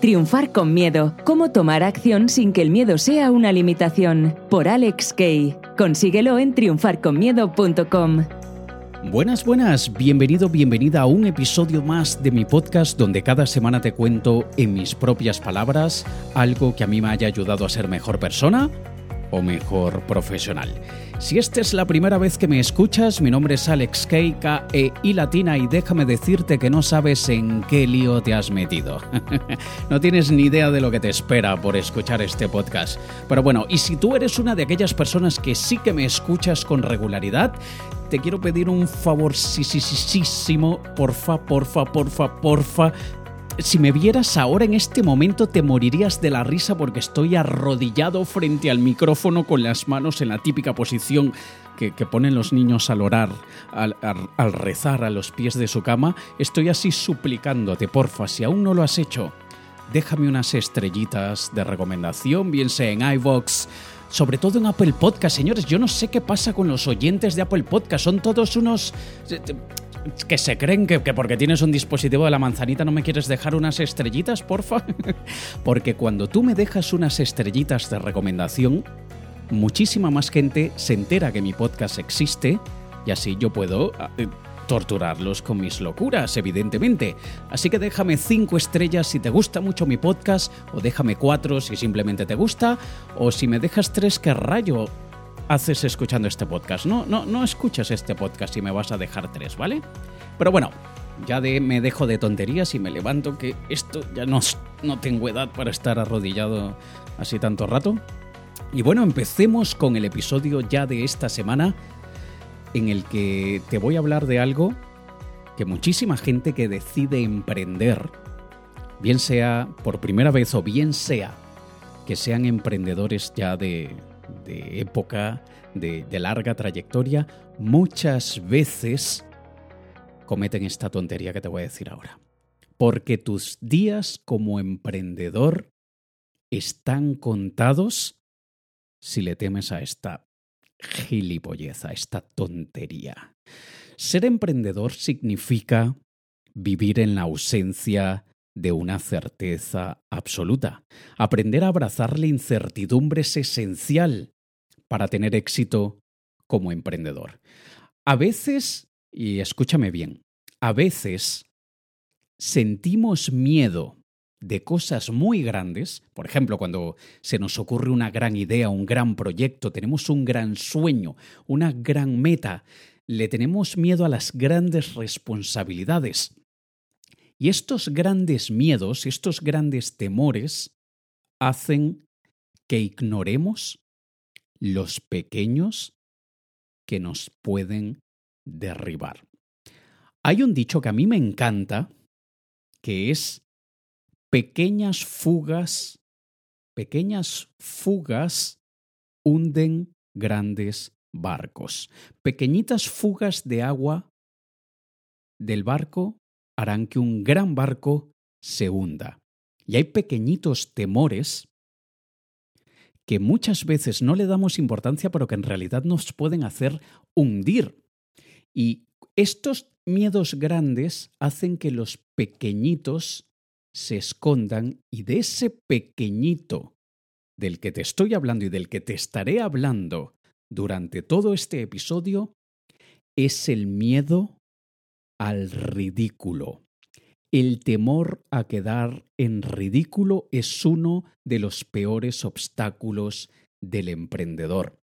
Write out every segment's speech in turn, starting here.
Triunfar con miedo. Cómo tomar acción sin que el miedo sea una limitación. Por Alex Kay. Consíguelo en triunfarconmiedo.com. Buenas, buenas, bienvenido, bienvenida a un episodio más de mi podcast donde cada semana te cuento en mis propias palabras algo que a mí me haya ayudado a ser mejor persona o mejor profesional. Si esta es la primera vez que me escuchas, mi nombre es Alex K, K E I latina y déjame decirte que no sabes en qué lío te has metido. no tienes ni idea de lo que te espera por escuchar este podcast. Pero bueno, y si tú eres una de aquellas personas que sí que me escuchas con regularidad, te quiero pedir un favor, sí, sí, sí, sí, porfa, porfa, porfa, porfa, si me vieras ahora en este momento te morirías de la risa porque estoy arrodillado frente al micrófono con las manos en la típica posición que, ponen los niños al orar, al, rezar a los pies de su cama. Estoy así suplicándote, porfa, si aún no lo has hecho, déjame unas estrellitas de recomendación, bien sea en iVox, sobre todo en Apple Podcast, señores. Yo no sé qué pasa con los oyentes de Apple Podcast. Son todos unos que se creen que, porque tienes un dispositivo de la manzanita no me quieres dejar unas estrellitas, porfa. porque cuando tú me dejas unas estrellitas de recomendación, muchísima más gente se entera que mi podcast existe y así yo puedo ah, eh, torturarlos con mis locuras, evidentemente. Así que déjame cinco estrellas si te gusta mucho mi podcast, o déjame cuatro si simplemente te gusta, o si me dejas tres, que rayo haces escuchando este podcast. No, no, no escuchas este podcast y me vas a dejar tres, ¿vale? Pero bueno, ya de, me dejo de tonterías y me levanto que esto ya no, no tengo edad para estar arrodillado así tanto rato. Y bueno, empecemos con el episodio ya de esta semana en el que te voy a hablar de algo que muchísima gente que decide emprender, bien sea por primera vez o bien sea que sean emprendedores ya de, de época, de, larga trayectoria, muchas veces cometen esta tontería que te voy a decir ahora. Porque tus días como emprendedor están contados si le temes a esta gilipolleza, a esta tontería. Ser emprendedor significa vivir en la ausencia de una certeza absoluta. Aprender a abrazar la incertidumbre es esencial para tener éxito como emprendedor. A veces, y escúchame bien, a veces sentimos miedo de cosas muy grandes, por ejemplo, cuando se nos ocurre una gran idea, un gran proyecto, tenemos un gran sueño, una gran meta, le tenemos miedo a las grandes responsabilidades. Y estos grandes miedos, estos grandes temores, hacen que ignoremos los pequeños que nos pueden derribar. Hay un dicho que a mí me encanta, que es pequeñas fugas, pequeñas fugas hunden grandes barcos. Pequeñitas fugas de agua del barco harán que un gran barco se hunda. Y hay pequeñitos temores que muchas veces no le damos importancia, pero que en realidad nos pueden hacer hundir. Y estos miedos grandes hacen que los pequeñitos se escondan y de ese pequeñito del que te estoy hablando y del que te estaré hablando durante todo este episodio es el miedo al ridículo. El temor a quedar en ridículo es uno de los peores obstáculos del emprendedor.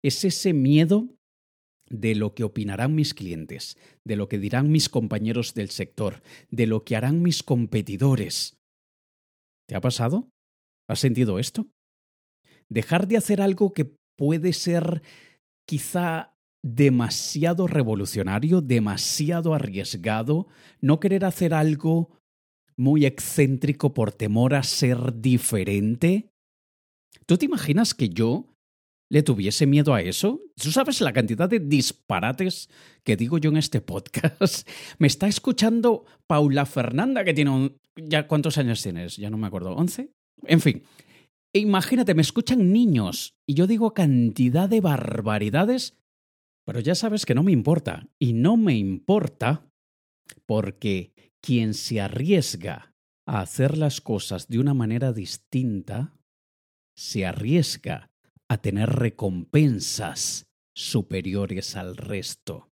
Es ese miedo de lo que opinarán mis clientes, de lo que dirán mis compañeros del sector, de lo que harán mis competidores. ¿Te ha pasado? ¿Has sentido esto? Dejar de hacer algo que puede ser quizá demasiado revolucionario, demasiado arriesgado, no querer hacer algo muy excéntrico por temor a ser diferente. ¿Tú te imaginas que yo le tuviese miedo a eso? ¿Tú sabes la cantidad de disparates que digo yo en este podcast? Me está escuchando Paula Fernanda, que tiene un... ¿Ya cuántos años tienes? Ya no me acuerdo. ¿11? En fin. Imagínate, me escuchan niños y yo digo cantidad de barbaridades pero ya sabes que no me importa. Y no me importa porque quien se arriesga a hacer las cosas de una manera distinta, se arriesga a tener recompensas superiores al resto.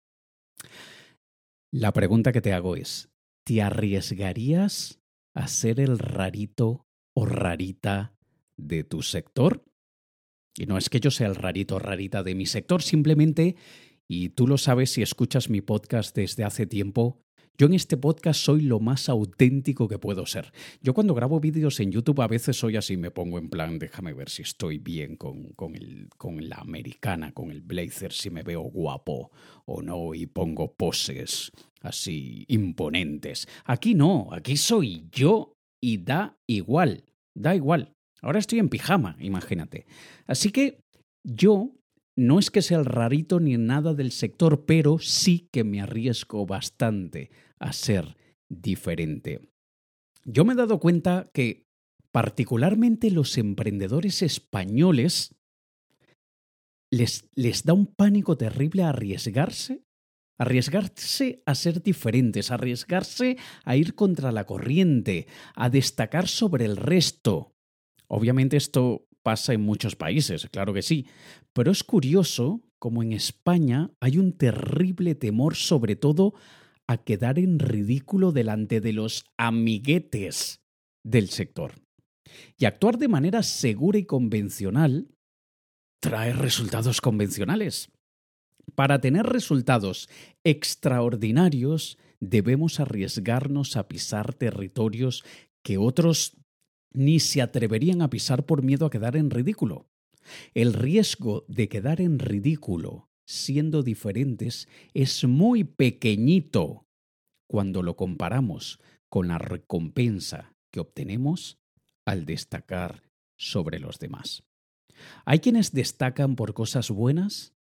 La pregunta que te hago es, ¿te arriesgarías a ser el rarito o rarita de tu sector? Y no es que yo sea el rarito rarita de mi sector, simplemente, y tú lo sabes si escuchas mi podcast desde hace tiempo, yo en este podcast soy lo más auténtico que puedo ser. Yo cuando grabo vídeos en YouTube a veces soy así, me pongo en plan, déjame ver si estoy bien con, con, el, con la americana, con el blazer, si me veo guapo o no, y pongo poses así imponentes. Aquí no, aquí soy yo y da igual, da igual. Ahora estoy en pijama, imagínate. Así que yo no es que sea el rarito ni nada del sector, pero sí que me arriesgo bastante a ser diferente. Yo me he dado cuenta que particularmente los emprendedores españoles les, les da un pánico terrible arriesgarse, arriesgarse a ser diferentes, arriesgarse a ir contra la corriente, a destacar sobre el resto. Obviamente esto pasa en muchos países, claro que sí, pero es curioso como en España hay un terrible temor sobre todo a quedar en ridículo delante de los amiguetes del sector. Y actuar de manera segura y convencional trae resultados convencionales. Para tener resultados extraordinarios debemos arriesgarnos a pisar territorios que otros ni se atreverían a pisar por miedo a quedar en ridículo. El riesgo de quedar en ridículo siendo diferentes es muy pequeñito cuando lo comparamos con la recompensa que obtenemos al destacar sobre los demás. Hay quienes destacan por cosas buenas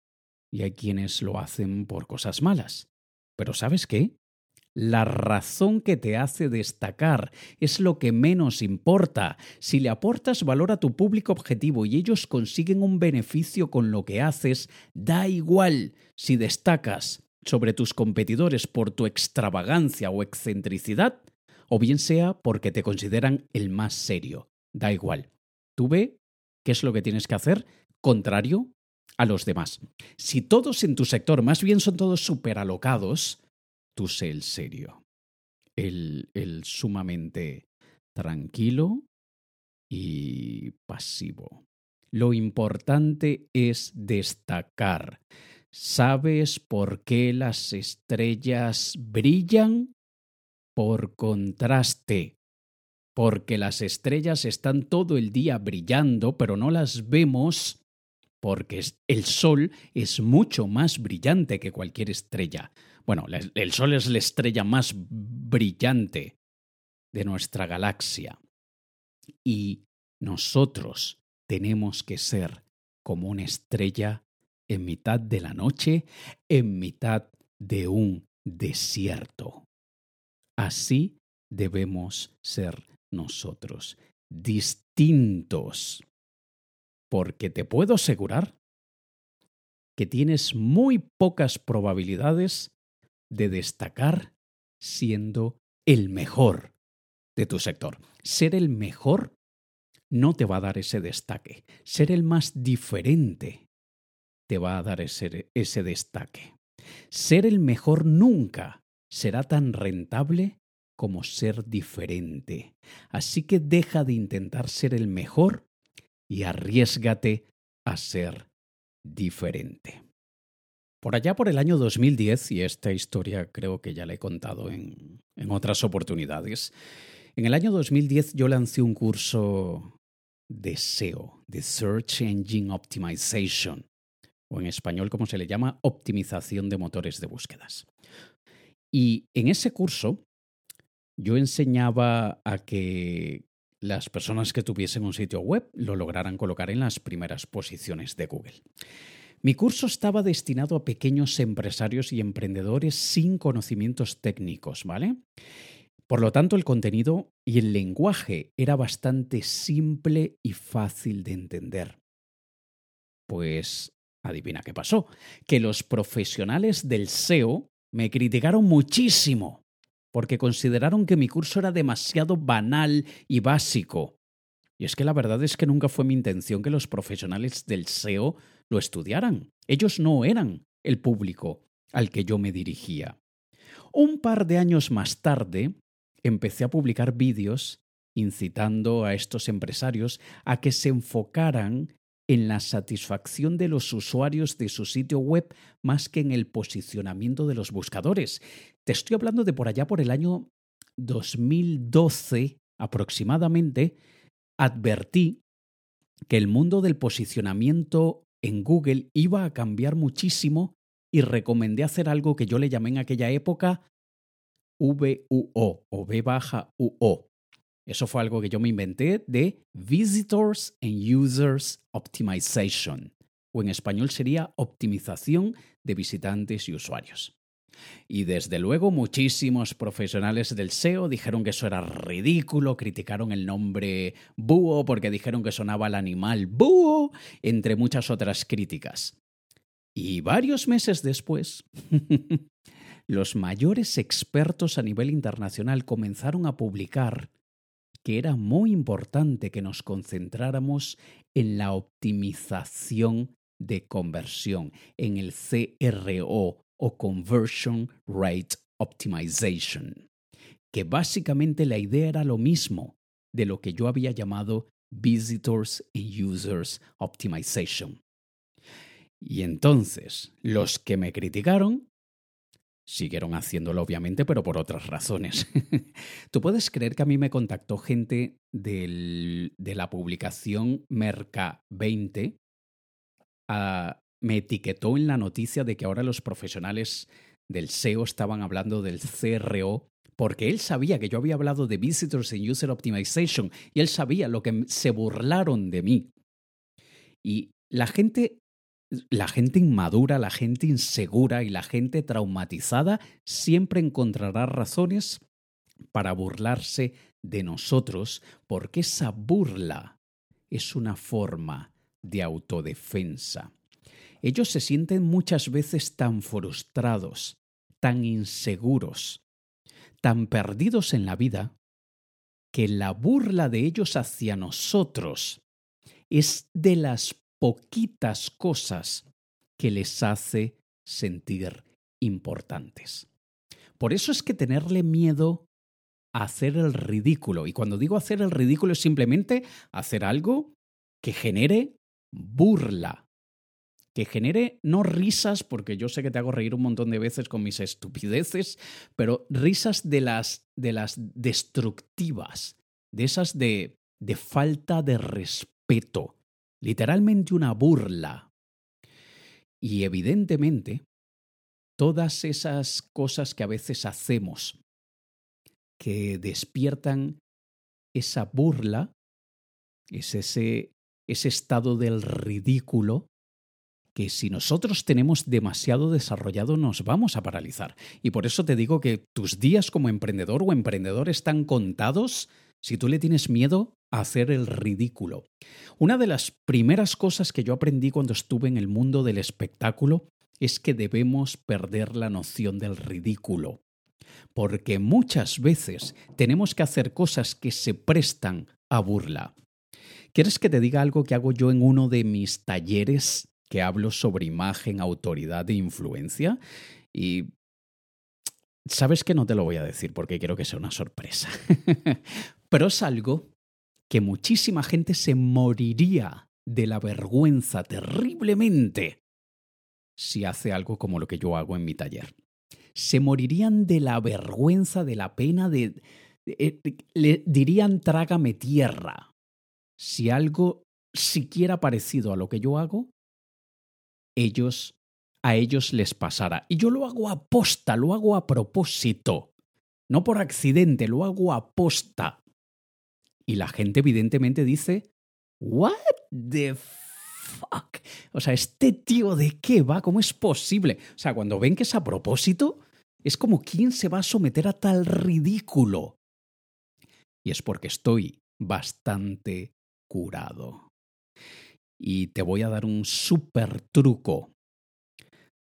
y hay quienes lo hacen por cosas malas. Pero ¿sabes qué? La razón que te hace destacar es lo que menos importa. Si le aportas valor a tu público objetivo y ellos consiguen un beneficio con lo que haces, da igual si destacas sobre tus competidores por tu extravagancia o excentricidad, o bien sea porque te consideran el más serio. Da igual. Tú ve qué es lo que tienes que hacer contrario a los demás. Si todos en tu sector más bien son todos superalocados, tú sé el serio, el, el sumamente tranquilo y pasivo. Lo importante es destacar. ¿Sabes por qué las estrellas brillan? Por contraste. Porque las estrellas están todo el día brillando, pero no las vemos porque el Sol es mucho más brillante que cualquier estrella. Bueno, el Sol es la estrella más brillante de nuestra galaxia. Y nosotros tenemos que ser como una estrella en mitad de la noche, en mitad de un desierto. Así debemos ser nosotros, distintos. Porque te puedo asegurar que tienes muy pocas probabilidades de destacar siendo el mejor de tu sector. Ser el mejor no te va a dar ese destaque. Ser el más diferente te va a dar ese, ese destaque. Ser el mejor nunca será tan rentable como ser diferente. Así que deja de intentar ser el mejor y arriesgate a ser diferente. Por allá por el año 2010, y esta historia creo que ya la he contado en, en otras oportunidades, en el año 2010 yo lancé un curso de SEO, de Search Engine Optimization, o en español como se le llama, optimización de motores de búsquedas. Y en ese curso yo enseñaba a que las personas que tuviesen un sitio web lo lograran colocar en las primeras posiciones de Google. Mi curso estaba destinado a pequeños empresarios y emprendedores sin conocimientos técnicos, ¿vale? Por lo tanto, el contenido y el lenguaje era bastante simple y fácil de entender. Pues, adivina qué pasó, que los profesionales del SEO me criticaron muchísimo porque consideraron que mi curso era demasiado banal y básico. Y es que la verdad es que nunca fue mi intención que los profesionales del SEO lo estudiaran. Ellos no eran el público al que yo me dirigía. Un par de años más tarde, empecé a publicar vídeos incitando a estos empresarios a que se enfocaran en la satisfacción de los usuarios de su sitio web más que en el posicionamiento de los buscadores. Te estoy hablando de por allá por el año 2012 aproximadamente, advertí que el mundo del posicionamiento en Google iba a cambiar muchísimo y recomendé hacer algo que yo le llamé en aquella época VUO o V baja UO. Eso fue algo que yo me inventé de Visitors and Users Optimization, o en español sería optimización de visitantes y usuarios. Y desde luego muchísimos profesionales del SEO dijeron que eso era ridículo, criticaron el nombre búho porque dijeron que sonaba el animal búho, entre muchas otras críticas. Y varios meses después, los mayores expertos a nivel internacional comenzaron a publicar que era muy importante que nos concentráramos en la optimización de conversión, en el CRO o Conversion Rate Optimization, que básicamente la idea era lo mismo de lo que yo había llamado Visitors and Users Optimization. Y entonces, los que me criticaron Siguieron haciéndolo, obviamente, pero por otras razones. Tú puedes creer que a mí me contactó gente de la publicación Merca 20. Ah, me etiquetó en la noticia de que ahora los profesionales del SEO estaban hablando del CRO, porque él sabía que yo había hablado de Visitors and User Optimization y él sabía lo que se burlaron de mí. Y la gente la gente inmadura, la gente insegura y la gente traumatizada siempre encontrará razones para burlarse de nosotros, porque esa burla es una forma de autodefensa. Ellos se sienten muchas veces tan frustrados, tan inseguros, tan perdidos en la vida, que la burla de ellos hacia nosotros es de las poquitas cosas que les hace sentir importantes. Por eso es que tenerle miedo a hacer el ridículo, y cuando digo hacer el ridículo es simplemente hacer algo que genere burla, que genere no risas, porque yo sé que te hago reír un montón de veces con mis estupideces, pero risas de las, de las destructivas, de esas de, de falta de respeto, literalmente una burla. Y evidentemente, todas esas cosas que a veces hacemos que despiertan esa burla, es ese, ese estado del ridículo, que si nosotros tenemos demasiado desarrollado nos vamos a paralizar. Y por eso te digo que tus días como emprendedor o emprendedor están contados si tú le tienes miedo a hacer el ridículo. Una de las primeras cosas que yo aprendí cuando estuve en el mundo del espectáculo es que debemos perder la noción del ridículo. Porque muchas veces tenemos que hacer cosas que se prestan a burla. ¿Quieres que te diga algo que hago yo en uno de mis talleres que hablo sobre imagen, autoridad e influencia? Y sabes que no te lo voy a decir porque quiero que sea una sorpresa. Pero es algo que muchísima gente se moriría de la vergüenza terriblemente si hace algo como lo que yo hago en mi taller. Se morirían de la vergüenza, de la pena, de, eh, le dirían trágame tierra si algo siquiera parecido a lo que yo hago, ellos a ellos les pasara. Y yo lo hago a lo hago a propósito, no por accidente, lo hago a. Y la gente evidentemente dice, ¿What the fuck? O sea, ¿este tío de qué va? ¿Cómo es posible? O sea, cuando ven que es a propósito, es como quién se va a someter a tal ridículo. Y es porque estoy bastante curado. Y te voy a dar un súper truco.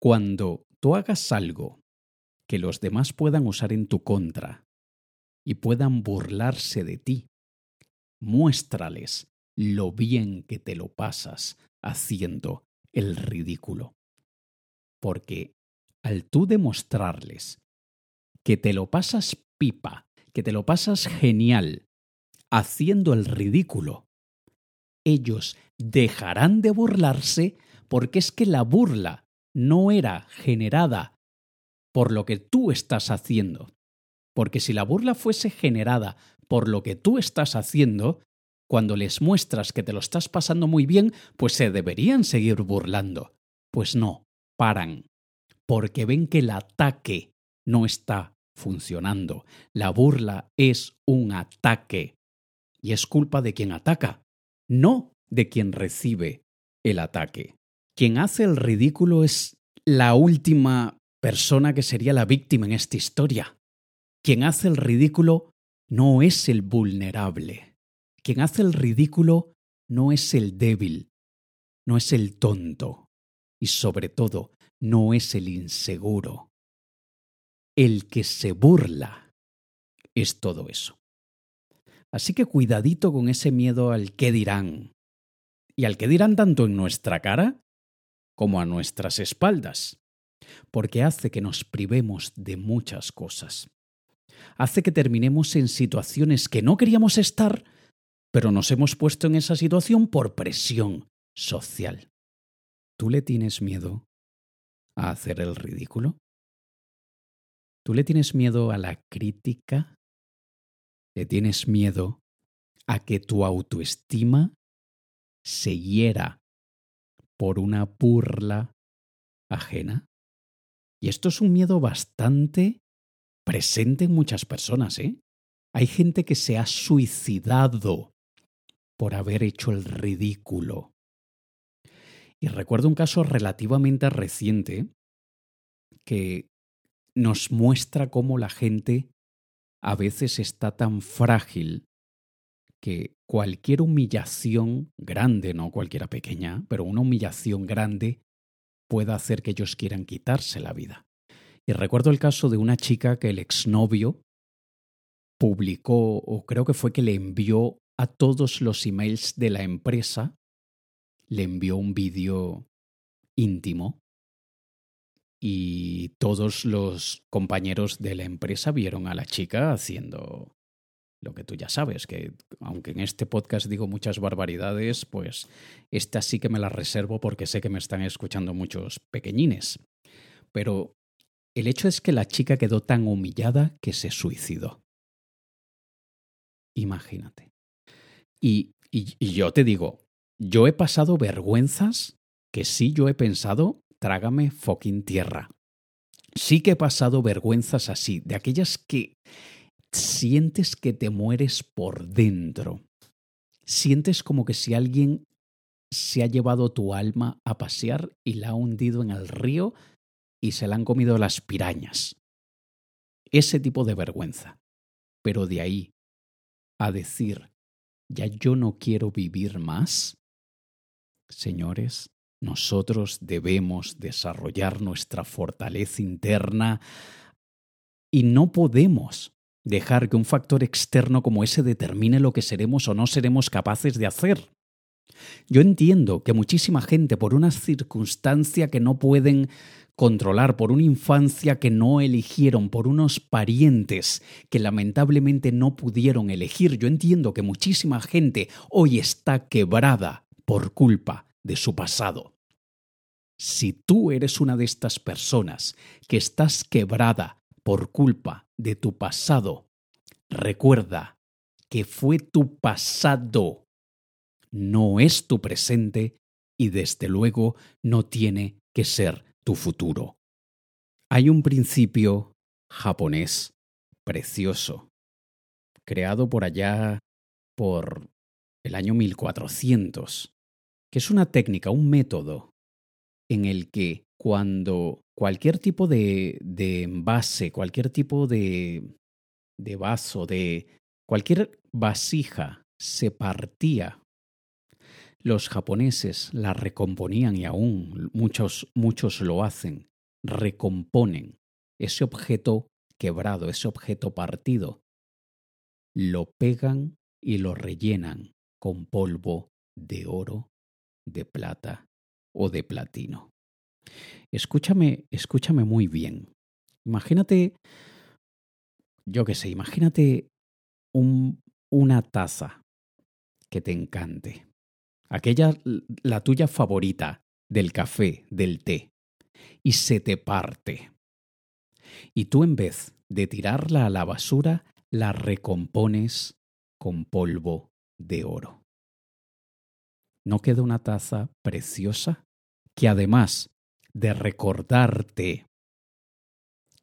Cuando tú hagas algo que los demás puedan usar en tu contra y puedan burlarse de ti. Muéstrales lo bien que te lo pasas haciendo el ridículo. Porque al tú demostrarles que te lo pasas pipa, que te lo pasas genial, haciendo el ridículo, ellos dejarán de burlarse porque es que la burla no era generada por lo que tú estás haciendo. Porque si la burla fuese generada por lo que tú estás haciendo, cuando les muestras que te lo estás pasando muy bien, pues se deberían seguir burlando. Pues no, paran, porque ven que el ataque no está funcionando. La burla es un ataque. Y es culpa de quien ataca, no de quien recibe el ataque. Quien hace el ridículo es la última persona que sería la víctima en esta historia. Quien hace el ridículo no es el vulnerable. Quien hace el ridículo no es el débil, no es el tonto y sobre todo no es el inseguro. El que se burla es todo eso. Así que cuidadito con ese miedo al qué dirán. Y al que dirán tanto en nuestra cara como a nuestras espaldas. Porque hace que nos privemos de muchas cosas. Hace que terminemos en situaciones que no queríamos estar, pero nos hemos puesto en esa situación por presión social. ¿Tú le tienes miedo a hacer el ridículo? ¿Tú le tienes miedo a la crítica? ¿Le tienes miedo a que tu autoestima se hiera por una burla ajena? Y esto es un miedo bastante presente en muchas personas, ¿eh? Hay gente que se ha suicidado por haber hecho el ridículo. Y recuerdo un caso relativamente reciente que nos muestra cómo la gente a veces está tan frágil que cualquier humillación grande, no cualquiera pequeña, pero una humillación grande pueda hacer que ellos quieran quitarse la vida. Y recuerdo el caso de una chica que el exnovio publicó, o creo que fue que le envió a todos los emails de la empresa, le envió un vídeo íntimo y todos los compañeros de la empresa vieron a la chica haciendo lo que tú ya sabes, que aunque en este podcast digo muchas barbaridades, pues esta sí que me la reservo porque sé que me están escuchando muchos pequeñines. Pero el hecho es que la chica quedó tan humillada que se suicidó. Imagínate. Y, y, y yo te digo, yo he pasado vergüenzas que sí yo he pensado trágame fucking tierra. Sí que he pasado vergüenzas así, de aquellas que sientes que te mueres por dentro. Sientes como que si alguien se ha llevado tu alma a pasear y la ha hundido en el río y se la han comido las pirañas. Ese tipo de vergüenza. Pero de ahí a decir, ya yo no quiero vivir más, señores, nosotros debemos desarrollar nuestra fortaleza interna y no podemos dejar que un factor externo como ese determine lo que seremos o no seremos capaces de hacer. Yo entiendo que muchísima gente por una circunstancia que no pueden controlar, por una infancia que no eligieron, por unos parientes que lamentablemente no pudieron elegir, yo entiendo que muchísima gente hoy está quebrada por culpa de su pasado. Si tú eres una de estas personas que estás quebrada por culpa de tu pasado, recuerda que fue tu pasado, no es tu presente y desde luego no tiene que ser tu futuro. Hay un principio japonés precioso, creado por allá por el año 1400, que es una técnica, un método en el que cuando cualquier tipo de, de envase, cualquier tipo de, de vaso, de cualquier vasija se partía, los japoneses la recomponían y aún muchos, muchos lo hacen, recomponen ese objeto quebrado, ese objeto partido, lo pegan y lo rellenan con polvo de oro, de plata o de platino. Escúchame, escúchame muy bien. Imagínate, yo qué sé, imagínate un, una taza que te encante. Aquella, la tuya favorita, del café, del té, y se te parte. Y tú en vez de tirarla a la basura, la recompones con polvo de oro. ¿No queda una taza preciosa que además de recordarte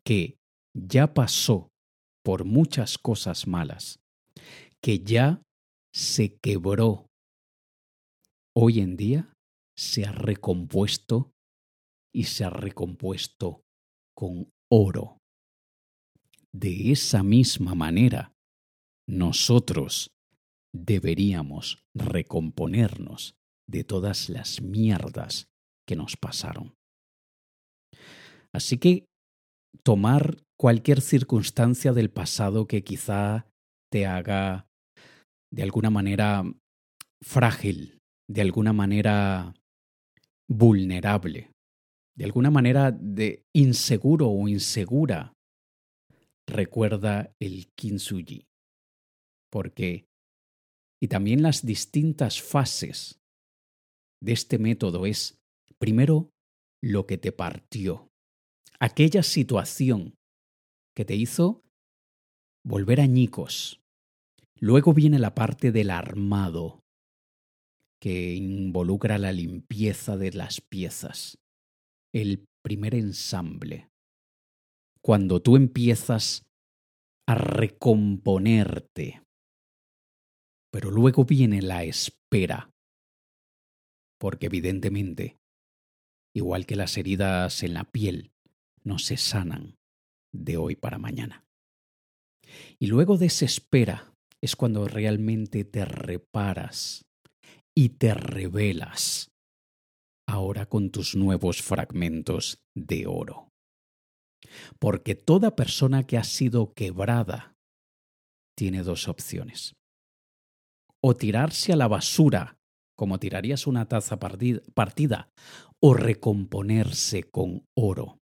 que ya pasó por muchas cosas malas, que ya se quebró, hoy en día se ha recompuesto y se ha recompuesto con oro. De esa misma manera, nosotros deberíamos recomponernos de todas las mierdas que nos pasaron. Así que tomar cualquier circunstancia del pasado que quizá te haga de alguna manera frágil, de alguna manera vulnerable, de alguna manera de inseguro o insegura, recuerda el kintsugi. Porque, y también las distintas fases de este método es, primero, lo que te partió, aquella situación que te hizo volver añicos. Luego viene la parte del armado, que involucra la limpieza de las piezas, el primer ensamble. Cuando tú empiezas a recomponerte, pero luego viene la espera, porque evidentemente, igual que las heridas en la piel, no se sanan de hoy para mañana. Y luego de esa espera es cuando realmente te reparas y te revelas ahora con tus nuevos fragmentos de oro. Porque toda persona que ha sido quebrada tiene dos opciones. O tirarse a la basura, como tirarías una taza partida, o recomponerse con oro.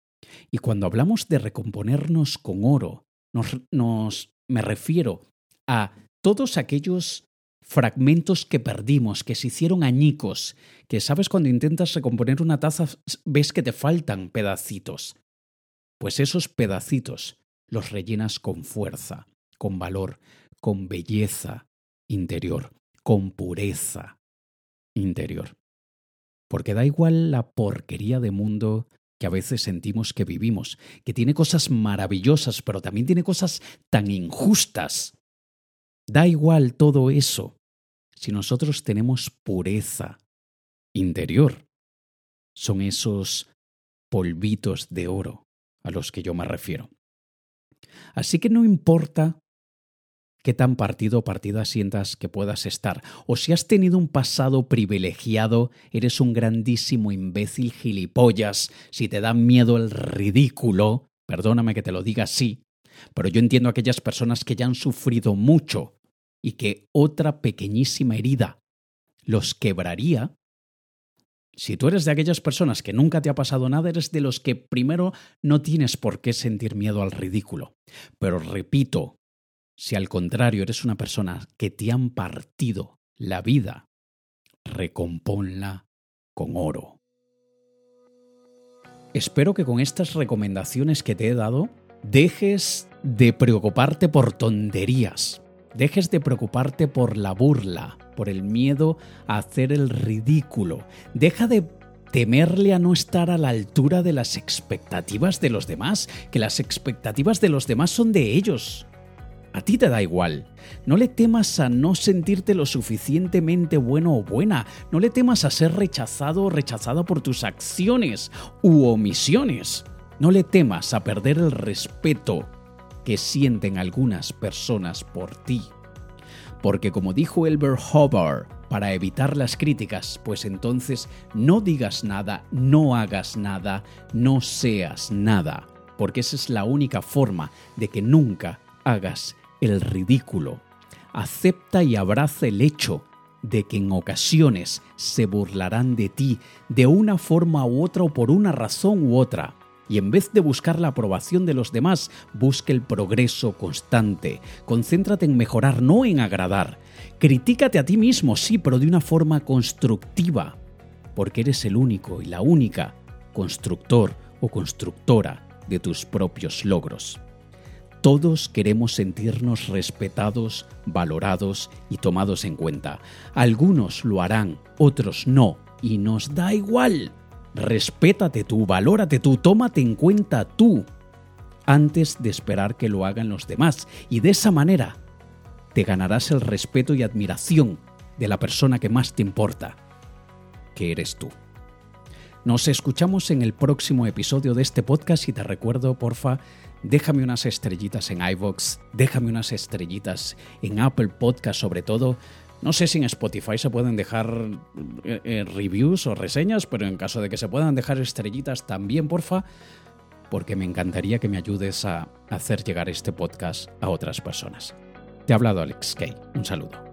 Y cuando hablamos de recomponernos con oro, nos, me refiero a todos aquellos fragmentos que perdimos, que se hicieron añicos, que sabes cuando intentas recomponer una taza ves que te faltan pedacitos. Pues esos pedacitos los rellenas con fuerza, con valor, con belleza interior, con pureza interior. Porque da igual la porquería de mundo que a veces sentimos que vivimos, que tiene cosas maravillosas, pero también tiene cosas tan injustas Da igual todo eso si nosotros tenemos pureza interior. Son esos polvitos de oro a los que yo me refiero. Así que no importa qué tan partido o partida sientas que puedas estar, o si has tenido un pasado privilegiado, eres un grandísimo imbécil gilipollas, si te da miedo el ridículo, perdóname que te lo diga así, pero yo entiendo a aquellas personas que ya han sufrido mucho y que otra pequeñísima herida los quebraría, si tú eres de aquellas personas que nunca te ha pasado nada, eres de los que primero no tienes por qué sentir miedo al ridículo. Pero repito, si al contrario eres una persona que te han partido la vida, recomponla con oro. Espero que con estas recomendaciones que te he dado dejes de preocuparte por tonterías. Dejes de preocuparte por la burla, por el miedo a hacer el ridículo. Deja de temerle a no estar a la altura de las expectativas de los demás, que las expectativas de los demás son de ellos. A ti te da igual. No le temas a no sentirte lo suficientemente bueno o buena. No le temas a ser rechazado o rechazada por tus acciones u omisiones. No le temas a perder el respeto que sienten algunas personas por ti. Porque como dijo Elbert Hubbard, para evitar las críticas, pues entonces no digas nada, no hagas nada, no seas nada. porque esa es la única forma de que nunca hagas el ridículo. Acepta y abraza el hecho de que en ocasiones se burlarán de ti de una forma u otra o por una razón u otra. Y en vez de buscar la aprobación de los demás, busca el progreso constante. Concéntrate en mejorar, no en agradar. Critícate a ti mismo, sí, pero de una forma constructiva, porque eres el único y la única constructor o constructora de tus propios logros. Todos queremos sentirnos respetados, valorados y tomados en cuenta. Algunos lo harán, otros no, y nos da igual. Respétate tú, valórate tú, tómate en cuenta tú, antes de esperar que lo hagan los demás. Y de esa manera te ganarás el respeto y admiración de la persona que más te importa, que eres tú. Nos escuchamos en el próximo episodio de este podcast y te recuerdo, porfa, déjame unas estrellitas en iVoox, déjame unas estrellitas en Apple Podcast sobre todo. No sé si en Spotify se pueden dejar eh, eh, reviews o reseñas, pero en caso de que se puedan dejar estrellitas también, porfa, porque me encantaría que me ayudes a hacer llegar este podcast a otras personas. Te ha hablado Alex Kay. Un saludo.